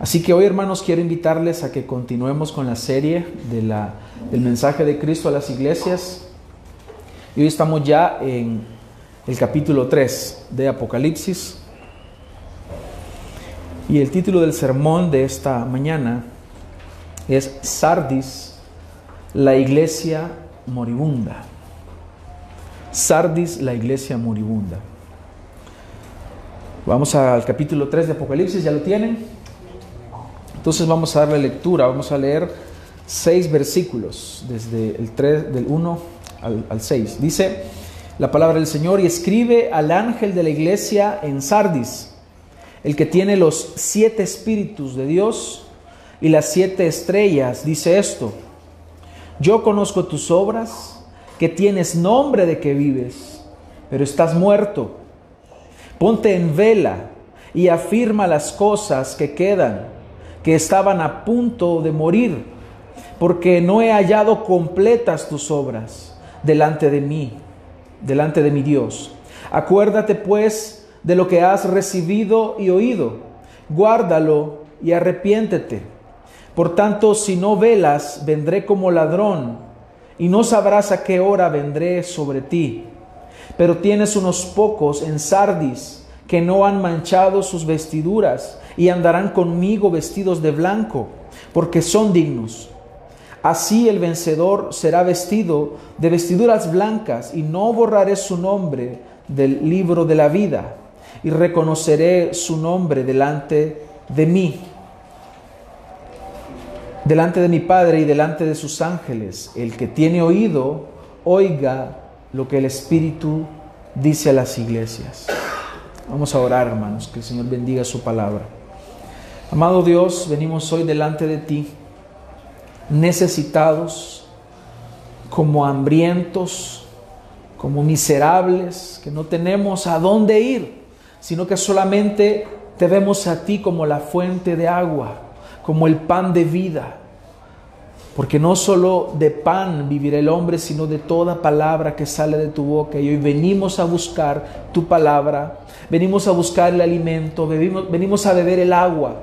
Así que hoy, hermanos, quiero invitarles a que continuemos con la serie del mensaje de Cristo a las iglesias. Y hoy estamos ya en el capítulo 3 de Apocalipsis. Y el título del sermón de esta mañana es Sardis, la iglesia moribunda. Sardis, la iglesia moribunda. Vamos al capítulo 3 de Apocalipsis, ¿ya lo tienen? Entonces vamos a darle lectura, vamos a leer seis versículos, desde el 3, del 1 al, al 6. Dice la palabra del Señor y escribe al ángel de la iglesia en Sardis, el que tiene los siete espíritus de Dios y las siete estrellas, dice esto, yo conozco tus obras, que tienes nombre de que vives, pero estás muerto. Ponte en vela y afirma las cosas que quedan, que estaban a punto de morir, porque no he hallado completas tus obras delante de mí, delante de mi Dios. Acuérdate pues de lo que has recibido y oído, guárdalo y arrepiéntete. Por tanto, si no velas, vendré como ladrón, y no sabrás a qué hora vendré sobre ti. Pero tienes unos pocos en Sardis que no han manchado sus vestiduras y andarán conmigo vestidos de blanco, porque son dignos. Así el vencedor será vestido de vestiduras blancas y no borraré su nombre del libro de la vida y reconoceré su nombre delante de mí delante de mi Padre y delante de sus ángeles. El que tiene oído, oiga lo que el Espíritu dice a las iglesias. Vamos a orar, hermanos, que el Señor bendiga su palabra. Amado Dios, venimos hoy delante de ti, necesitados, como hambrientos, como miserables, que no tenemos a dónde ir, sino que solamente te vemos a ti como la fuente de agua como el pan de vida. Porque no solo de pan vivirá el hombre, sino de toda palabra que sale de tu boca. Y hoy venimos a buscar tu palabra, venimos a buscar el alimento, venimos, a beber el agua.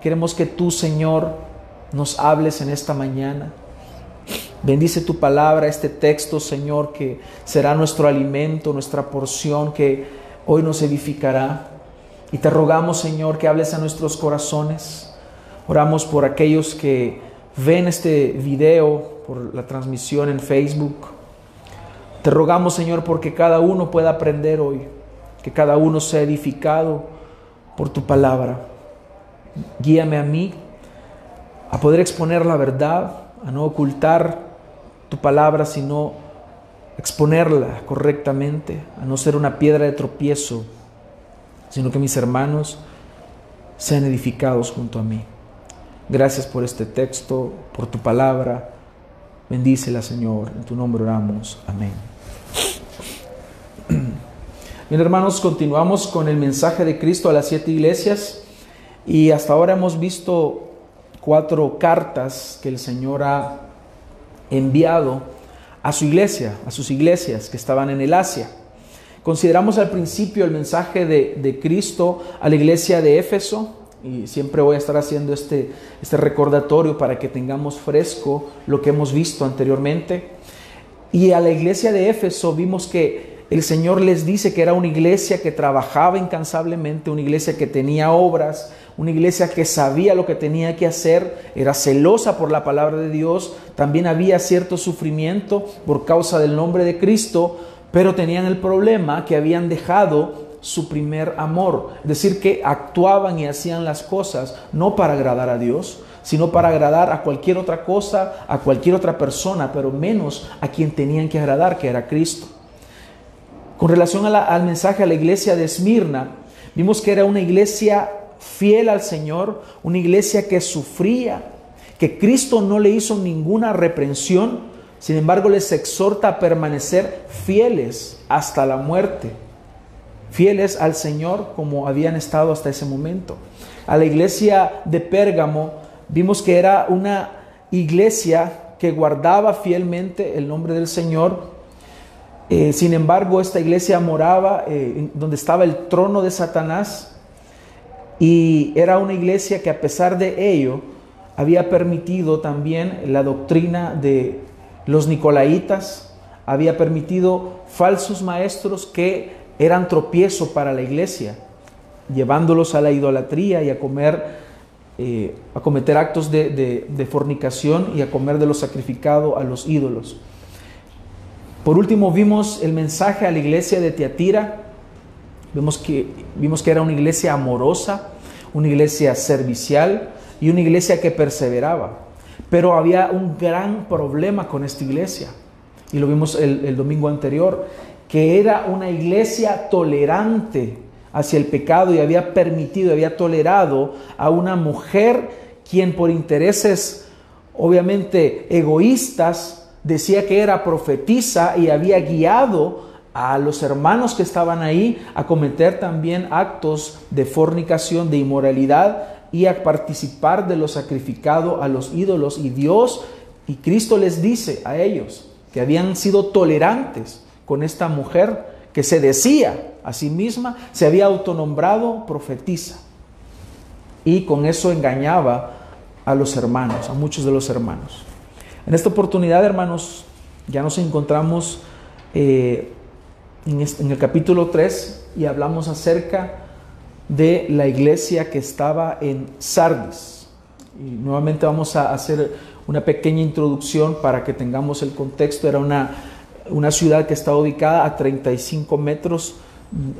Queremos que tú, Señor, nos hables en esta mañana. Bendice tu palabra, este texto, Señor, que será nuestro alimento, nuestra porción, que hoy nos edificará. Y te rogamos, Señor, que hables a nuestros corazones. Oramos por aquellos que ven este video, por la transmisión en Facebook. Te rogamos, Señor, porque cada uno pueda aprender hoy, que cada uno sea edificado por tu palabra. Guíame a mí a poder exponer la verdad, a no ocultar tu palabra, sino exponerla correctamente, a no ser una piedra de tropiezo, sino que mis hermanos sean edificados junto a mí. Gracias por este texto, por tu palabra. Bendícela, Señor. En tu nombre oramos. Amén. Bien, hermanos, continuamos con el mensaje de Cristo a las siete iglesias y hasta ahora hemos visto cuatro cartas que el Señor ha enviado a su iglesia, a sus iglesias que estaban en el Asia. Consideramos al principio el mensaje de, de Cristo a la iglesia de Éfeso, y siempre voy a estar haciendo este, este recordatorio para que tengamos fresco lo que hemos visto anteriormente. Y a la iglesia de Éfeso vimos que el Señor les dice que era una iglesia que trabajaba incansablemente, una iglesia que tenía obras, una iglesia que sabía lo que tenía que hacer, era celosa por la palabra de Dios, también había cierto sufrimiento por causa del nombre de Cristo, pero tenían el problema que habían dejado su primer amor. Es decir, que actuaban y hacían las cosas no para agradar a Dios, sino para agradar a cualquier otra cosa, a cualquier otra persona, pero menos a quien tenían que agradar, que era Cristo. Con relación al mensaje a la iglesia de Esmirna, vimos que era una iglesia fiel al Señor, una iglesia que sufría, que Cristo no le hizo ninguna reprensión, sin embargo les exhorta a permanecer fieles hasta la muerte fieles al Señor como habían estado hasta ese momento. A la iglesia de Pérgamo vimos que era una iglesia que guardaba fielmente el nombre del Señor. Eh, sin embargo, esta iglesia moraba eh, donde estaba el trono de Satanás Y era una iglesia que a pesar de ello había permitido también la doctrina de los nicolaitas, había permitido falsos maestros que eran tropiezo para la iglesia, llevándolos a la idolatría y a comer, eh, a cometer actos de, fornicación y a comer de lo sacrificado a los ídolos. Por último, vimos el mensaje a la iglesia de Tiatira, Vimos que, vimos que era una iglesia amorosa, una iglesia servicial y una iglesia que perseveraba. Pero había un gran problema con esta iglesia, y lo vimos el domingo anterior, que era una iglesia tolerante hacia el pecado y había permitido, había tolerado a una mujer quien por intereses obviamente egoístas decía que era profetisa y había guiado a los hermanos que estaban ahí a cometer también actos de fornicación, de inmoralidad y a participar de lo sacrificado a los ídolos. Y Dios y Cristo les dice a ellos que habían sido tolerantes con esta mujer que se decía a sí misma, se había autonombrado profetisa. Y con eso engañaba a los hermanos, a muchos de los hermanos. En esta oportunidad, hermanos, ya nos encontramos eh, en, el capítulo 3 y hablamos acerca de la iglesia que estaba en Sardis. Y nuevamente vamos a hacer una pequeña introducción para que tengamos el contexto. Era una, una ciudad que estaba ubicada a 35 metros,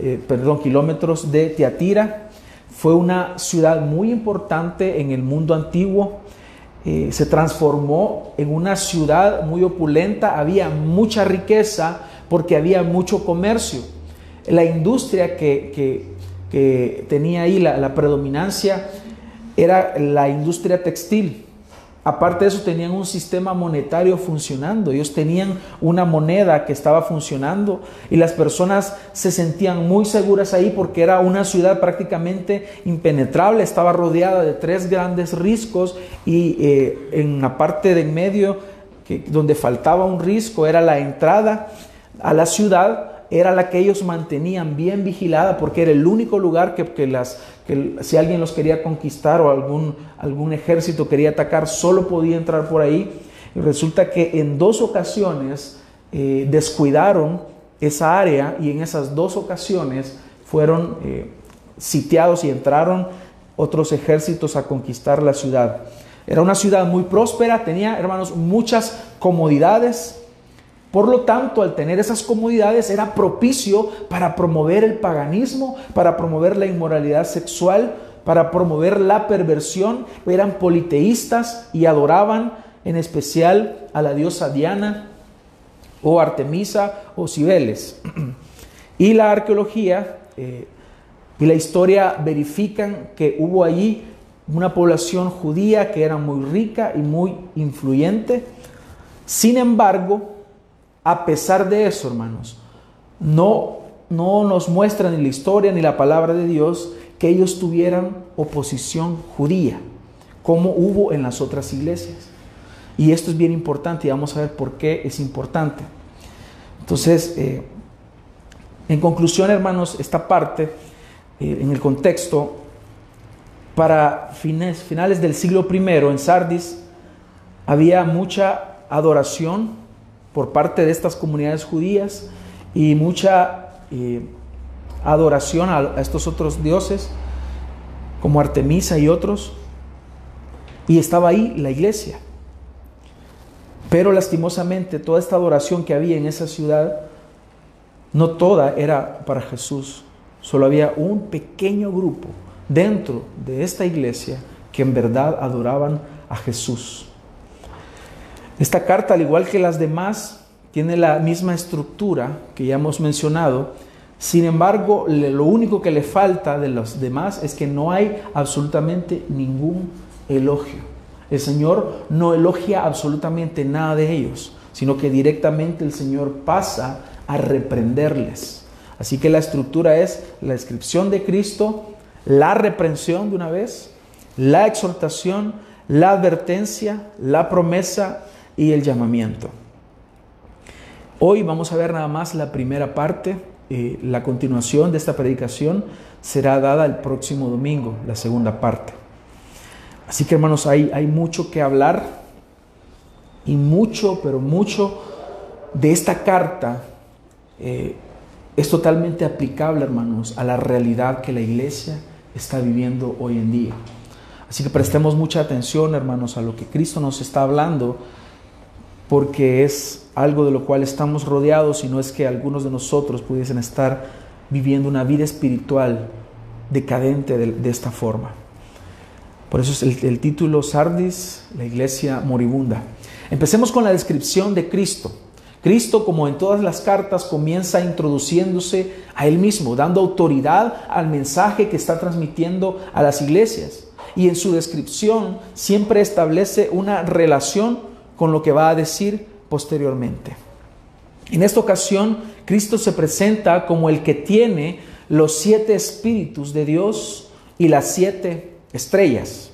eh, perdón, kilómetros de Tiatira. Fue una ciudad muy importante en el mundo antiguo. Eh, se transformó en una ciudad muy opulenta, había mucha riqueza, porque había mucho comercio. La industria que, tenía ahí la, predominancia era la industria textil. Aparte de eso, tenían un sistema monetario funcionando. Ellos tenían una moneda que estaba funcionando y las personas se sentían muy seguras ahí porque era una ciudad prácticamente impenetrable. Estaba rodeada de tres grandes riscos y eh, en la parte de en medio, que, donde faltaba un risco, era la entrada a la ciudad era la que ellos mantenían bien vigilada porque era el único lugar que, las, que si alguien los quería conquistar o algún, algún ejército quería atacar, solo podía entrar por ahí. Resulta que en dos ocasiones eh, descuidaron esa área y en esas dos ocasiones fueron eh, sitiados y entraron otros ejércitos a conquistar la ciudad. Era una ciudad muy próspera, tenía, hermanos, muchas comodidades, por lo tanto, al tener esas comodidades era propicio para promover el paganismo, para promover la inmoralidad sexual, para promover la perversión. Eran politeístas y adoraban en especial a la diosa Diana o Artemisa o Cibeles. Y la arqueología eh, y la historia verifican que hubo allí una población judía que era muy rica y muy influyente. Sin embargo, a pesar de eso, hermanos, no, no nos muestra ni la historia ni la palabra de Dios que ellos tuvieran oposición judía, como hubo en las otras iglesias. Y esto es bien importante y vamos a ver por qué es importante. Entonces, eh, en conclusión, hermanos, esta parte, eh, en el contexto, para fines, finales del siglo I en Sardis, había mucha adoración por parte de estas comunidades judías y mucha eh, adoración a, a estos otros dioses como Artemisa y otros. Y estaba ahí la iglesia. Pero lastimosamente toda esta adoración que había en esa ciudad, no toda era para Jesús. Solo había un pequeño grupo dentro de esta iglesia que en verdad adoraban a Jesús. Esta carta, al igual que las demás, tiene la misma estructura que ya hemos mencionado. Sin embargo, lo único que le falta de los demás es que no hay absolutamente ningún elogio. El Señor no elogia absolutamente nada de ellos, sino que directamente el Señor pasa a reprenderles. Así que la estructura es la descripción de Cristo, la reprensión de una vez, la exhortación, la advertencia, la promesa y el llamamiento. Hoy vamos a ver nada más la primera parte, eh, la continuación de esta predicación. será dada el próximo domingo, la segunda parte. Así que hermanos, hay, hay mucho que hablar y mucho, pero mucho de esta carta eh, es totalmente aplicable, hermanos, a la realidad que la iglesia está viviendo hoy en día. Así que prestemos mucha atención, hermanos, a lo que Cristo nos está hablando, porque es algo de lo cual estamos rodeados y no es que algunos de nosotros pudiesen estar viviendo una vida espiritual decadente de, esta forma. Por eso es el, título Sardis, la iglesia moribunda. Empecemos con la descripción de Cristo. Cristo, como en todas las cartas, comienza introduciéndose a Él mismo, dando autoridad al mensaje que está transmitiendo a las iglesias. Y en su descripción siempre establece una relación con lo que va a decir posteriormente. En esta ocasión, Cristo se presenta como el que tiene los siete espíritus de Dios y las siete estrellas.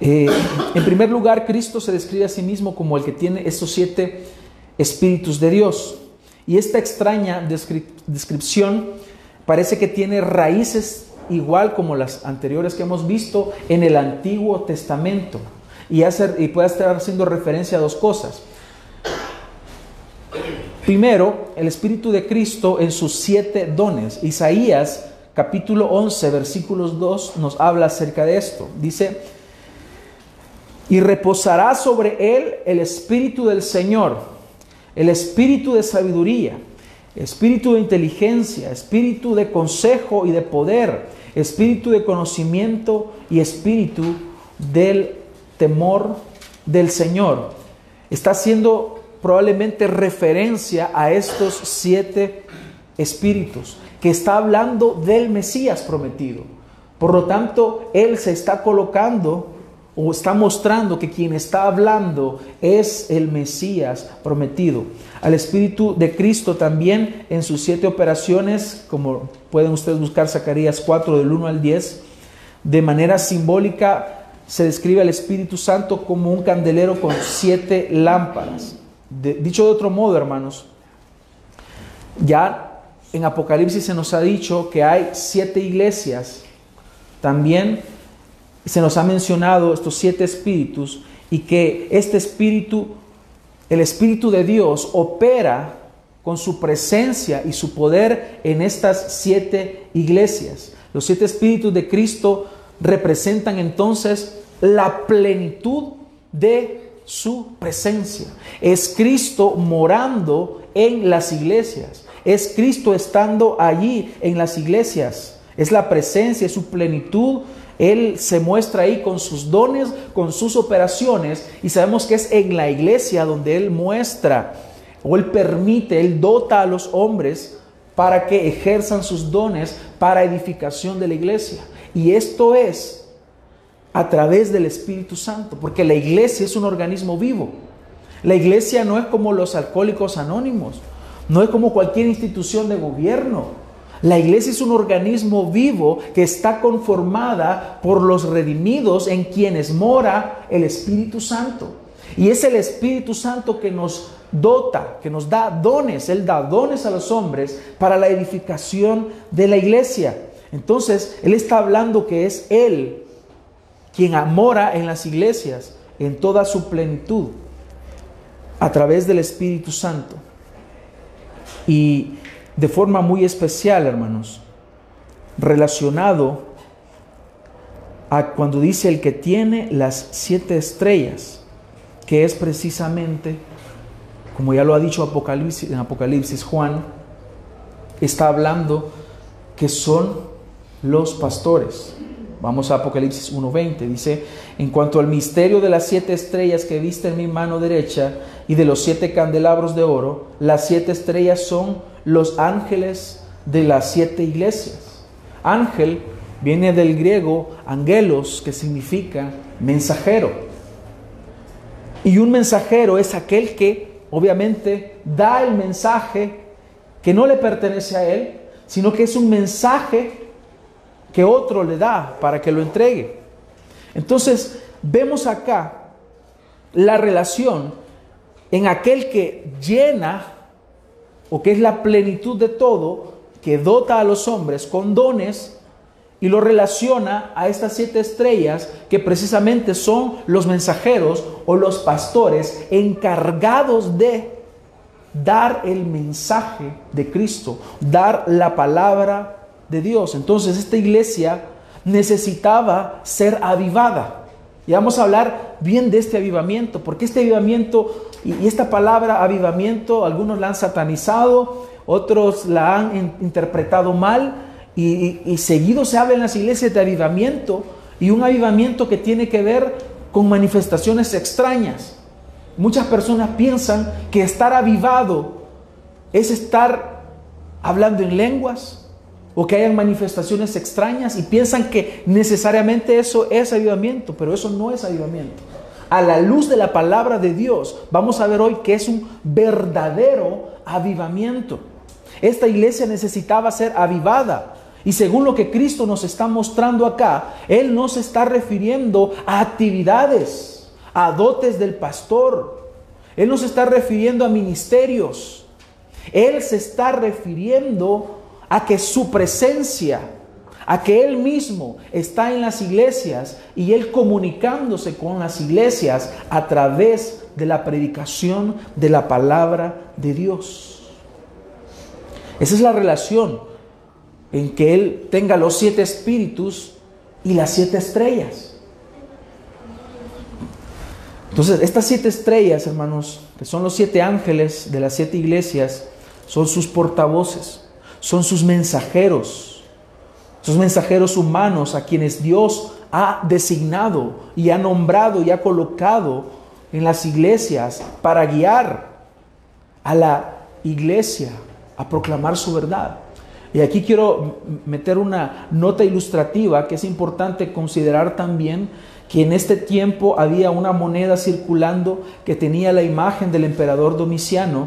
Eh, en primer lugar, Cristo se describe a sí mismo como el que tiene esos siete espíritus de Dios. Y esta extraña descripción parece que tiene raíces igual como las anteriores que hemos visto en el Antiguo Testamento. Y, hacer, y puede estar haciendo referencia a dos cosas. Primero, el Espíritu de Cristo en sus siete dones. Isaías capítulo 11, versículos 2 nos habla acerca de esto. Dice, y reposará sobre él el Espíritu del Señor, el Espíritu de sabiduría, Espíritu de inteligencia, Espíritu de consejo y de poder, Espíritu de conocimiento y Espíritu del temor del Señor. Está haciendo probablemente referencia a estos siete espíritus, que está hablando del Mesías prometido. Por lo tanto, Él se está colocando o está mostrando que quien está hablando es el Mesías prometido. Al Espíritu de Cristo también en sus siete operaciones, como pueden ustedes buscar Zacarías 4 del 1 al 10, de manera simbólica se describe al Espíritu Santo como un candelero con siete lámparas dicho de otro modo, hermanos, ya en Apocalipsis se nos ha dicho que hay siete iglesias. También se nos ha mencionado estos siete espíritus y que este espíritu, el espíritu de Dios, opera con su presencia y su poder en estas siete iglesias. Los siete espíritus de Cristo representan entonces la plenitud de su presencia. Es Cristo morando en las iglesias. Es Cristo estando allí en las iglesias. Es la presencia, es su plenitud. Él se muestra ahí con sus dones, con sus operaciones. Y sabemos que es en la iglesia donde Él muestra o Él permite, Él dota a los hombres para que ejerzan sus dones para edificación de la iglesia. Y esto es a través del Espíritu Santo, porque la iglesia es un organismo vivo. La iglesia no es como los alcohólicos anónimos, no es como cualquier institución de gobierno. La iglesia es un organismo vivo que está conformada por los redimidos en quienes mora el Espíritu Santo. Y es el Espíritu Santo que nos dota, que nos da dones. Él da dones a los hombres para la edificación de la iglesia. Entonces, Él está hablando que es Él quien mora en las iglesias en toda su plenitud a través del Espíritu Santo. Y de forma muy especial, hermanos, relacionado a cuando dice el que tiene las siete estrellas, que es precisamente, como ya lo ha dicho en Apocalipsis Juan, está hablando que son los pastores. Vamos a Apocalipsis 1.20. Dice, en cuanto al misterio de las siete estrellas que viste en mi mano derecha y de los siete candelabros de oro, las siete estrellas son los ángeles de las siete iglesias. Ángel viene del griego angelos, que significa mensajero. Y un mensajero es aquel que obviamente da el mensaje que no le pertenece a él, sino que es un mensaje que otro le da para que lo entregue. Entonces, vemos acá la relación en aquel que llena o que es la plenitud de todo que dota a los hombres con dones y lo relaciona a estas siete estrellas que precisamente son los mensajeros o los pastores encargados de dar el mensaje de Cristo, dar la palabra de Dios. Entonces esta iglesia necesitaba ser avivada. Y vamos a hablar bien de este avivamiento, porque este avivamiento y esta palabra avivamiento, algunos la han satanizado, otros la han interpretado mal, y, seguido se habla en las iglesias de avivamiento, y un avivamiento que tiene que ver con manifestaciones extrañas. Muchas personas piensan que estar avivado es estar hablando en lenguas, o que hayan manifestaciones extrañas y piensan que necesariamente eso es avivamiento, pero eso no es avivamiento. A la luz de la palabra de Dios, vamos a ver hoy que es un verdadero avivamiento. Esta iglesia necesitaba ser avivada. Y según lo que Cristo nos está mostrando acá, Él no se está refiriendo a actividades, a dotes del pastor. Él no se está refiriendo a ministerios. Él se está refiriendo a que su presencia, a que Él mismo está en las iglesias y Él comunicándose con las iglesias a través de la predicación de la palabra de Dios. Esa es la relación en que Él tenga los siete espíritus y las siete estrellas. Entonces, estas siete estrellas, hermanos, que son los siete ángeles de las siete iglesias, son sus portavoces son sus mensajeros, sus mensajeros humanos a quienes Dios ha designado y ha nombrado y ha colocado en las iglesias para guiar a la iglesia a proclamar su verdad. Y aquí quiero meter una nota ilustrativa que es importante considerar también que en este tiempo había una moneda circulando que tenía la imagen del emperador Domiciano,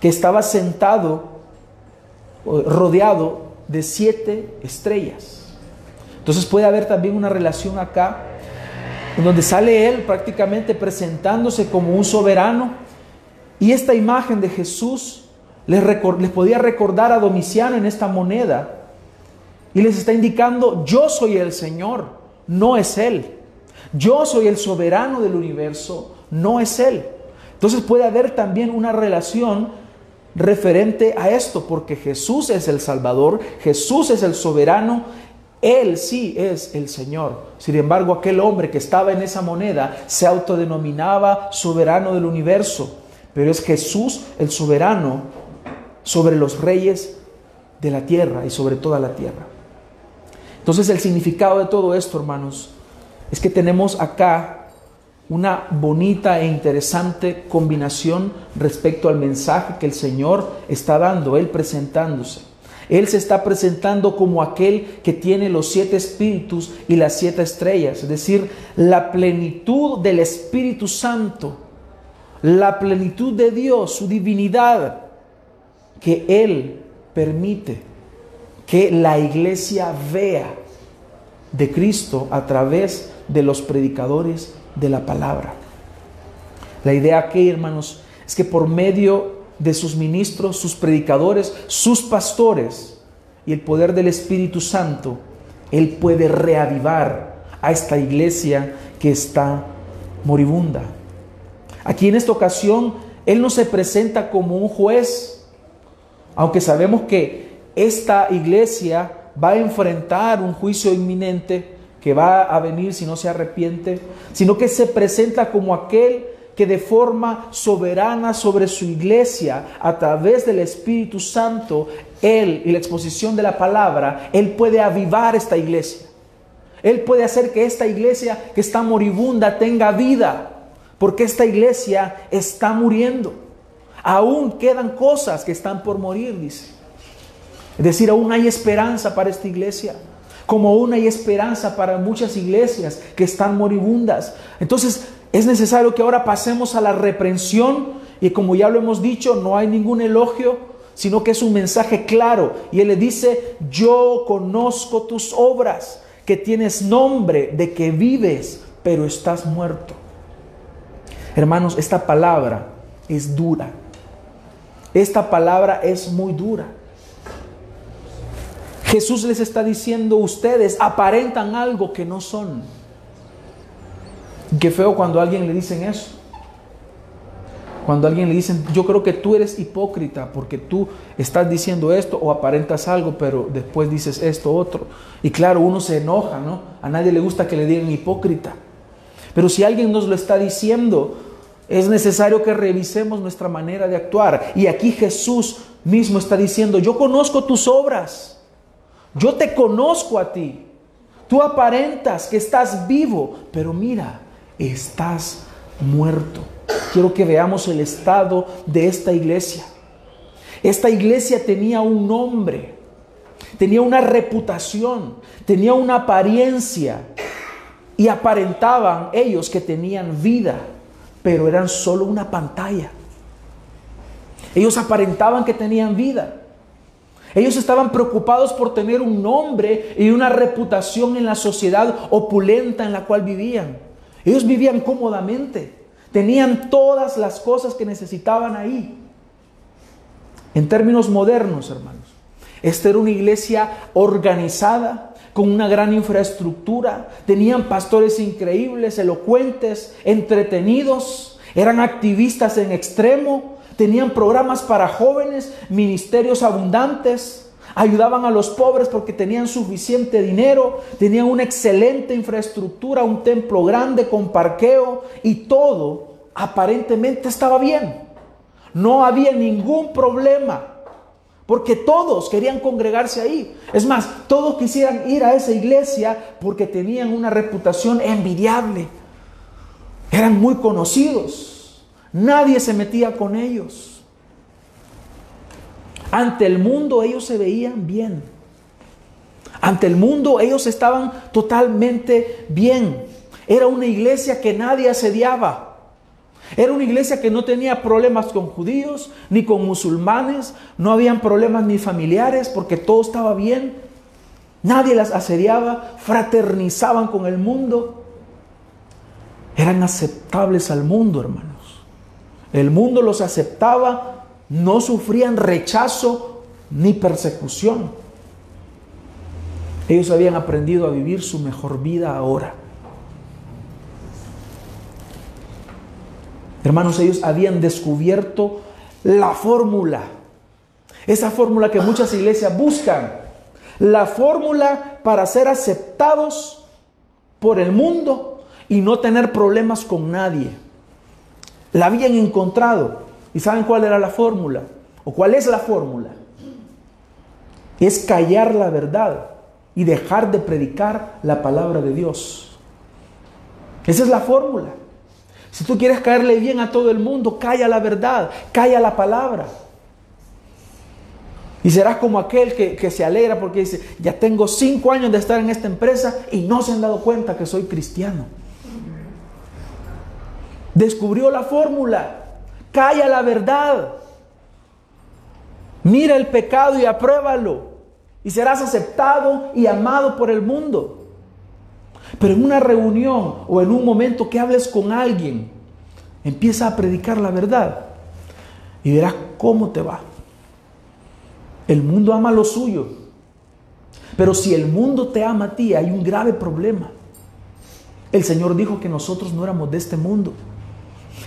que estaba sentado rodeado de siete estrellas. Entonces puede haber también una relación acá, en donde sale él prácticamente presentándose como un soberano, y esta imagen de Jesús les, les podía recordar a Domiciano en esta moneda, y les está indicando, yo soy el Señor, no es Él. Yo soy el soberano del universo, no es Él. Entonces puede haber también una relación referente a esto, porque Jesús es el Salvador, Jesús es el soberano, Él sí es el Señor. Sin embargo, aquel hombre que estaba en esa moneda se autodenominaba soberano del universo, pero es Jesús el soberano sobre los reyes de la tierra y sobre toda la tierra. Entonces el significado de todo esto, hermanos, es que tenemos acá una bonita e interesante combinación respecto al mensaje que el Señor está dando, Él presentándose. Él se está presentando como aquel que tiene los siete espíritus y las siete estrellas, es decir, la plenitud del Espíritu Santo, la plenitud de Dios, su divinidad, que Él permite que la iglesia vea de Cristo a través de los predicadores de la palabra. La idea aquí, hermanos, es que por medio de sus ministros, sus predicadores, sus pastores y el poder del Espíritu Santo, Él puede reavivar a esta iglesia que está moribunda. Aquí en esta ocasión, Él no se presenta como un juez, aunque sabemos que esta iglesia va a enfrentar un juicio inminente, que va a venir si no se arrepiente, sino que se presenta como aquel que de forma soberana sobre su iglesia, a través del Espíritu Santo, Él y la exposición de la palabra, Él puede avivar esta iglesia. Él puede hacer que esta iglesia que está moribunda tenga vida, porque esta iglesia está muriendo. Aún quedan cosas que están por morir, dice. Es decir, aún hay esperanza para esta iglesia como una y esperanza para muchas iglesias que están moribundas. Entonces es necesario que ahora pasemos a la reprensión y como ya lo hemos dicho, no hay ningún elogio, sino que es un mensaje claro. Y Él le dice, yo conozco tus obras, que tienes nombre de que vives, pero estás muerto. Hermanos, esta palabra es dura. Esta palabra es muy dura. Jesús les está diciendo, ustedes aparentan algo que no son. Qué feo cuando a alguien le dicen eso. Cuando a alguien le dicen, yo creo que tú eres hipócrita porque tú estás diciendo esto o aparentas algo, pero después dices esto otro. Y claro, uno se enoja, ¿no? A nadie le gusta que le digan hipócrita. Pero si alguien nos lo está diciendo, es necesario que revisemos nuestra manera de actuar. Y aquí Jesús mismo está diciendo, yo conozco tus obras, yo te conozco a ti. Tú aparentas que estás vivo, pero mira, estás muerto. Quiero que veamos el estado de esta iglesia. Esta iglesia tenía un nombre, tenía una reputación, tenía una apariencia y aparentaban ellos que tenían vida, pero eran solo una pantalla. Ellos aparentaban que tenían vida. Ellos estaban preocupados por tener un nombre y una reputación en la sociedad opulenta en la cual vivían. Ellos vivían cómodamente. Tenían todas las cosas que necesitaban ahí. En términos modernos, hermanos, esta era una iglesia organizada, con una gran infraestructura. Tenían pastores increíbles, elocuentes, entretenidos. Eran activistas en extremo. Tenían programas para jóvenes, ministerios abundantes ayudaban a los pobres porque tenían suficiente dinero, tenían una excelente infraestructura, un templo grande con parqueo y todo aparentemente estaba bien. No había ningún problema porque todos querían congregarse ahí. Es más, todos quisieran ir a esa iglesia porque tenían una reputación envidiable. Eran muy conocidos. Nadie se metía con ellos. Ante el mundo ellos se veían bien. Ante el mundo ellos estaban totalmente bien. Era una iglesia que nadie asediaba. Era una iglesia que no tenía problemas con judíos ni con musulmanes. No habían problemas ni familiares porque todo estaba bien. Nadie las asediaba. Fraternizaban con el mundo. Eran aceptables al mundo, hermanos. El mundo los aceptaba no sufrían rechazo ni persecución. Ellos habían aprendido a vivir su mejor vida ahora. Hermanos, ellos habían descubierto la fórmula. Esa fórmula que muchas iglesias buscan. La fórmula para ser aceptados por el mundo y no tener problemas con nadie. La habían encontrado. ¿Y saben cuál era la fórmula? ¿O cuál es la fórmula? Es callar la verdad y dejar de predicar la palabra de Dios. Esa es la fórmula. Si tú quieres caerle bien a todo el mundo, calla la verdad, calla la palabra. Y serás como aquel que, que, se alegra porque dice, ya tengo cinco años de estar en esta empresa y no se han dado cuenta que soy cristiano. Descubrió la fórmula. Calla la verdad. Mira el pecado y apruébalo. Y serás aceptado y amado por el mundo. Pero en una reunión o en un momento que hables con alguien, empieza a predicar la verdad y verás cómo te va. El mundo ama lo suyo. Pero si el mundo te ama a ti, hay un grave problema. El Señor dijo que nosotros no éramos de este mundo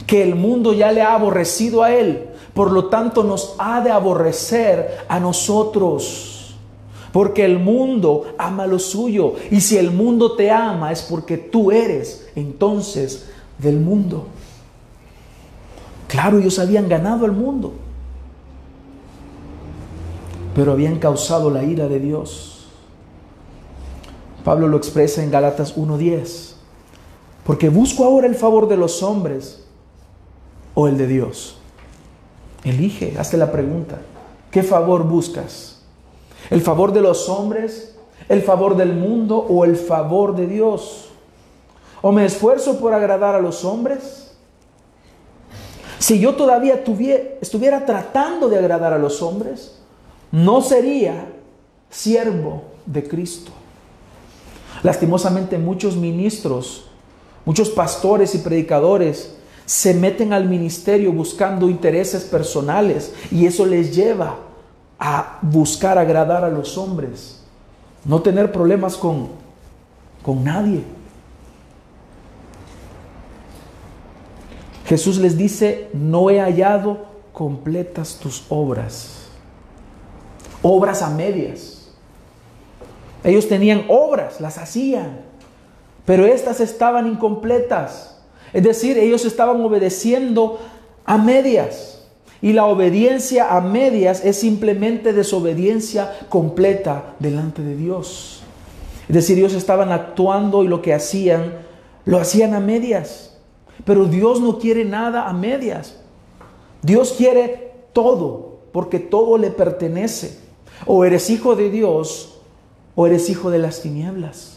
que el mundo ya le ha aborrecido a Él. Por lo tanto, nos ha de aborrecer a nosotros. Porque el mundo ama lo suyo. Y si el mundo te ama es porque tú eres entonces del mundo. Claro, ellos habían ganado al mundo. Pero habían causado la ira de Dios. Pablo lo expresa en Galatas 1.10. Porque busco ahora el favor de los hombres o el de Dios? Elige, hazte la pregunta. ¿Qué favor buscas? ¿El favor de los hombres? ¿El favor del mundo o el favor de Dios? ¿O me esfuerzo por agradar a los hombres? Si yo todavía tuviera, estuviera tratando de agradar a los hombres, no sería siervo de Cristo. Lastimosamente muchos ministros, muchos pastores y predicadores se meten al ministerio buscando intereses personales y eso les lleva a buscar agradar a los hombres no tener problemas con, con nadie. Jesús les dice, no he hallado completas tus obras. Obras a medias. Ellos tenían obras, las hacían, pero estas estaban incompletas. Es decir, ellos estaban obedeciendo a medias. Y la obediencia a medias es simplemente desobediencia completa delante de Dios. Es decir, ellos estaban actuando y lo que hacían, lo hacían a medias. Pero Dios no quiere nada a medias. Dios quiere todo, porque todo le pertenece. O eres hijo de Dios o eres hijo de las tinieblas.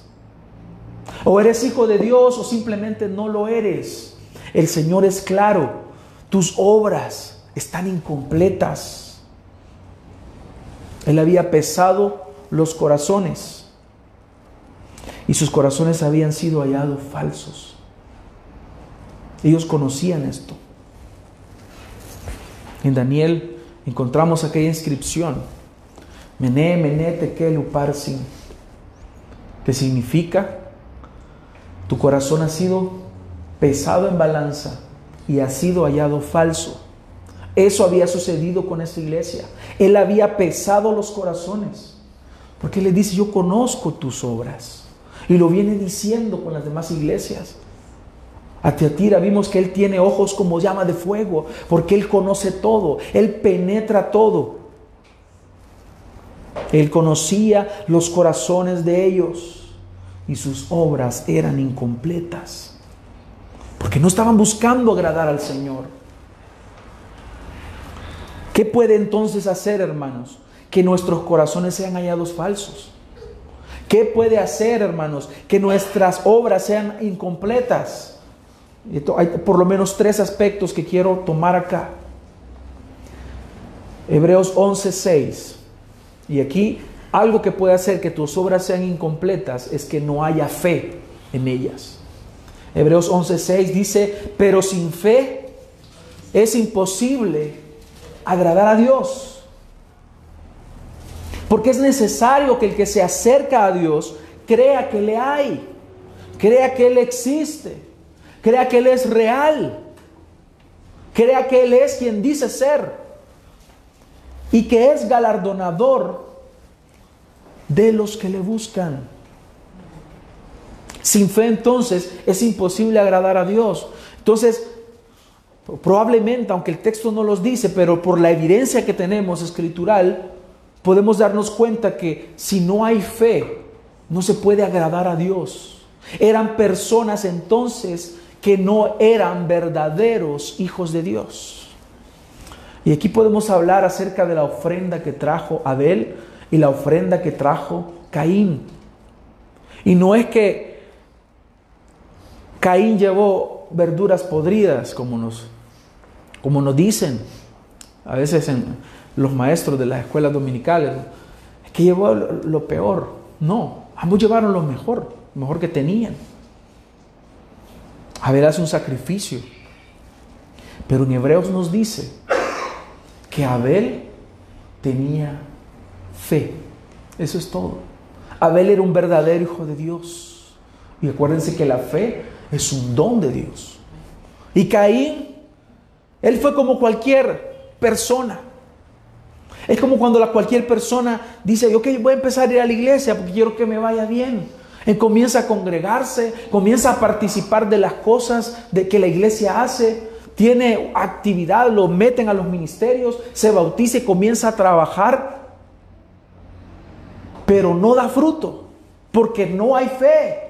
O eres hijo de Dios o simplemente no lo eres. El Señor es claro, tus obras están incompletas. Él había pesado los corazones y sus corazones habían sido hallados falsos. Ellos conocían esto. En Daniel encontramos aquella inscripción, Mené, Mené, Tekel, Uparsin, que significa, tu corazón ha sido pesado en balanza y ha sido hallado falso. Eso había sucedido con esta iglesia. Él había pesado los corazones. Porque le dice, yo conozco tus obras. Y lo viene diciendo con las demás iglesias. A Teatira vimos que Él tiene ojos como llama de fuego, porque Él conoce todo, Él penetra todo. Él conocía los corazones de ellos y sus obras eran incompletas, porque no estaban buscando agradar al Señor. ¿Qué puede entonces hacer, hermanos? Que nuestros corazones sean hallados falsos. ¿Qué puede hacer, hermanos? Que nuestras obras sean incompletas. Hay por lo menos tres aspectos que quiero tomar acá. Hebreos 11:6. Y aquí algo que puede hacer que tus obras sean incompletas es que no haya fe en ellas. Hebreos 11:6 dice, pero sin fe es imposible agradar a Dios. Porque es necesario que el que se acerca a Dios crea que le hay, crea que Él existe, crea que Él es real, crea que Él es quien dice ser y que es galardonador de los que le buscan. Sin fe entonces es imposible agradar a Dios. Entonces, Probablemente, aunque el texto no los dice, pero por la evidencia que tenemos escritural, podemos darnos cuenta que si no hay fe, no se puede agradar a Dios. Eran personas entonces que no eran verdaderos hijos de Dios. Y aquí podemos hablar acerca de la ofrenda que trajo Abel y la ofrenda que trajo Caín. Y no es que Caín llevó verduras podridas, como nos como nos dicen a veces en los maestros de las escuelas dominicales, es que llevó lo, peor. No, ambos llevaron lo mejor, lo mejor que tenían. Abel hace un sacrificio. Pero en Hebreos nos dice que Abel tenía fe. Eso es todo. Abel era un verdadero hijo de Dios. Y acuérdense que la fe es un don de Dios. Y Caín él fue como cualquier persona. Es como cuando la cualquier persona dice, ok, voy a empezar a ir a la iglesia porque quiero que me vaya bien. Él comienza a congregarse, comienza a participar de las cosas de que la iglesia hace, tiene actividad, lo meten a los ministerios, se bautiza y comienza a trabajar, pero no da fruto, porque no hay fe.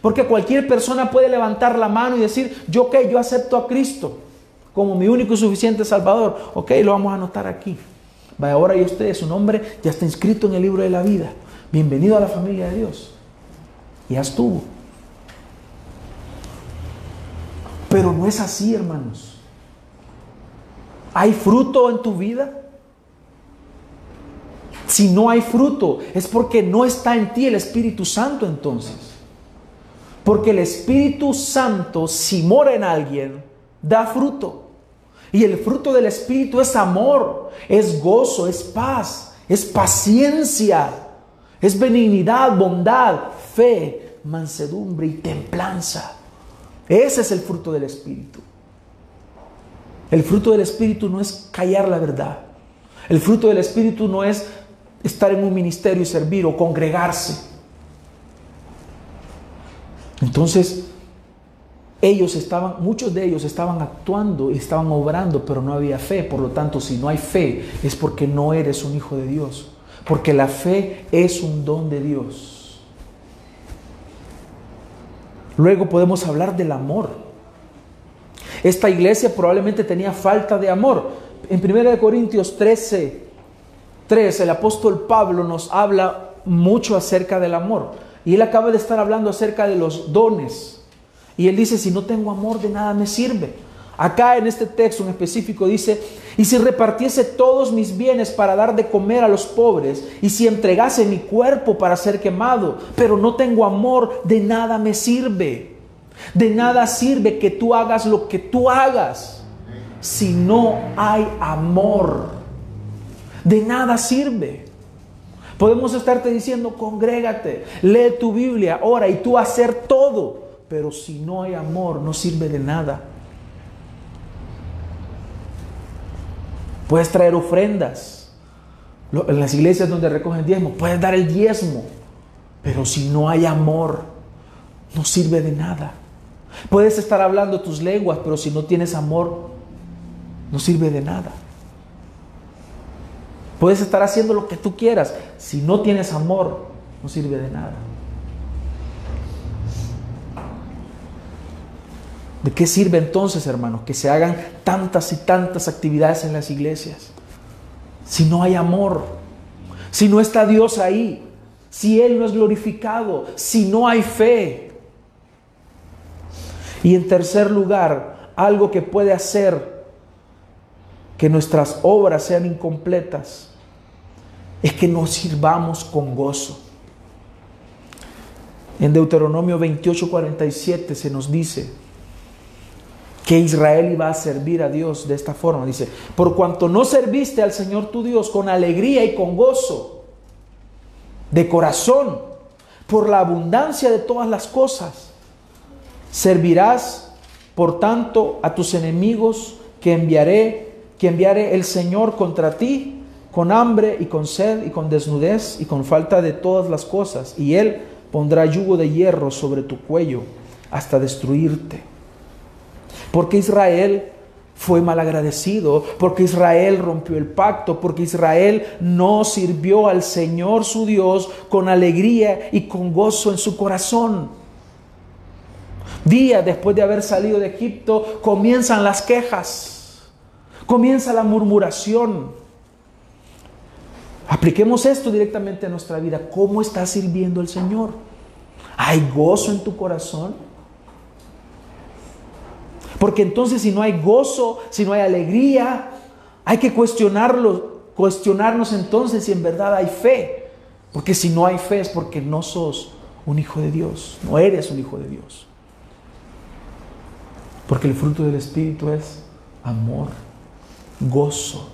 Porque cualquier persona puede levantar la mano y decir, yo ok, yo acepto a Cristo como mi único y suficiente Salvador. Ok, lo vamos a anotar aquí. Vaya, ahora y usted, su nombre ya está inscrito en el libro de la vida. Bienvenido a la familia de Dios. Ya estuvo. Pero no es así, hermanos. ¿Hay fruto en tu vida? Si no hay fruto, es porque no está en ti el Espíritu Santo entonces. Porque el Espíritu Santo, si mora en alguien, da fruto. Y el fruto del Espíritu es amor, es gozo, es paz, es paciencia, Es benignidad, bondad, fe, mansedumbre y templanza. Ese es el fruto del Espíritu. El fruto del Espíritu no es callar la verdad. El fruto del Espíritu no es estar en un ministerio y servir o congregarse. Entonces, ellos estaban, muchos de ellos estaban actuando y estaban obrando, pero no había fe. Por lo tanto, si no hay fe, es porque no eres un hijo de Dios. Porque la fe es un don de Dios. Luego podemos hablar del amor. Esta iglesia probablemente tenía falta de amor. En 1 Corintios 13, 3, el apóstol Pablo nos habla mucho acerca del amor. Y él acaba de estar hablando acerca de los dones. Y él dice, si no tengo amor, de nada me sirve. Acá en este texto en específico dice, y si repartiese todos mis bienes para dar de comer a los pobres, y si entregase mi cuerpo para ser quemado, pero no tengo amor, de nada me sirve. De nada sirve que tú hagas lo que tú hagas si no hay amor. De nada sirve. Podemos estarte diciendo, congrégate, lee tu Biblia, ora y tú hacer todo pero si no hay amor no sirve de nada. Puedes traer ofrendas. En las iglesias donde recogen diezmo, puedes dar el diezmo. Pero si no hay amor, no sirve de nada. Puedes estar hablando tus lenguas, pero si no tienes amor, no sirve de nada. Puedes estar haciendo lo que tú quieras. Si no tienes amor, no sirve de nada. ¿De qué sirve entonces, hermanos, que se hagan tantas y tantas actividades en las iglesias? Si no hay amor, si no está Dios ahí, si Él no es glorificado, si no hay fe. Y en tercer lugar, algo que puede hacer que nuestras obras sean incompletas es que nos sirvamos con gozo. En Deuteronomio 28, 47 se nos dice, que Israel iba a servir a Dios de esta forma. Dice, por cuanto no serviste al Señor tu Dios con alegría y con gozo, de corazón, por la abundancia de todas las cosas, servirás, por tanto, a tus enemigos que enviaré, que enviaré el Señor contra ti, con hambre y con sed y con desnudez y con falta de todas las cosas, y Él pondrá yugo de hierro sobre tu cuello hasta destruirte porque Israel fue malagradecido, porque Israel rompió el pacto, porque Israel no sirvió al Señor su Dios con alegría y con gozo en su corazón. Días después de haber salido de Egipto comienzan las quejas, comienza la murmuración. Apliquemos esto directamente a nuestra vida. ¿Cómo estás sirviendo al Señor? ¿Hay gozo en tu corazón? Porque entonces si no hay gozo, si no hay alegría, hay que cuestionarlo, cuestionarnos entonces si en verdad hay fe. Porque si no hay fe es porque no sos un hijo de Dios, no eres un hijo de Dios. Porque el fruto del Espíritu es amor, gozo.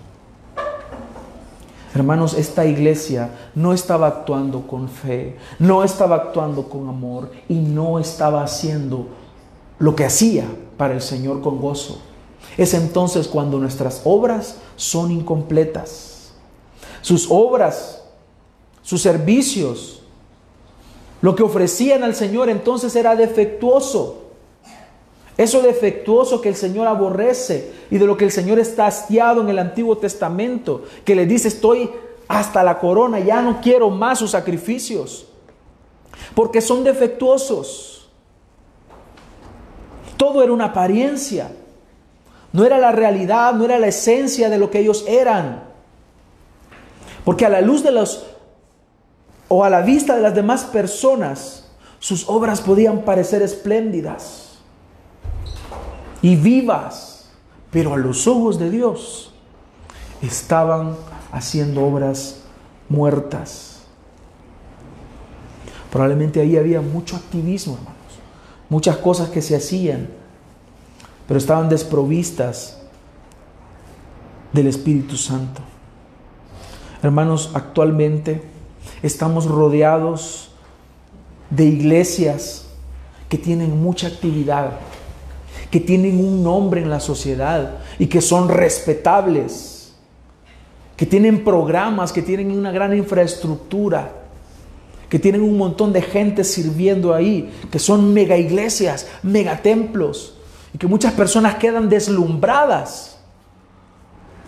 Hermanos, esta iglesia no estaba actuando con fe, no estaba actuando con amor y no estaba haciendo lo que hacía para el Señor con gozo. Es entonces cuando nuestras obras son incompletas. Sus obras, sus servicios, lo que ofrecían al Señor entonces era defectuoso. Eso defectuoso que el Señor aborrece y de lo que el Señor está hastiado en el Antiguo Testamento, que le dice estoy hasta la corona, ya no quiero más sus sacrificios, porque son defectuosos. Todo era una apariencia. No era la realidad, no era la esencia de lo que ellos eran. Porque a la luz de los, o a la vista de las demás personas, sus obras podían parecer espléndidas y vivas, pero a los ojos de Dios estaban haciendo obras muertas. Probablemente ahí había mucho activismo, hermano muchas cosas que se hacían, pero estaban desprovistas del Espíritu Santo. Hermanos, actualmente Estamos rodeados de iglesias que tienen mucha actividad, que tienen un nombre en la sociedad y que son respetables, que tienen programas, que tienen una gran infraestructura, que tienen un montón de gente sirviendo ahí, que son mega iglesias, mega templos, y que muchas personas quedan deslumbradas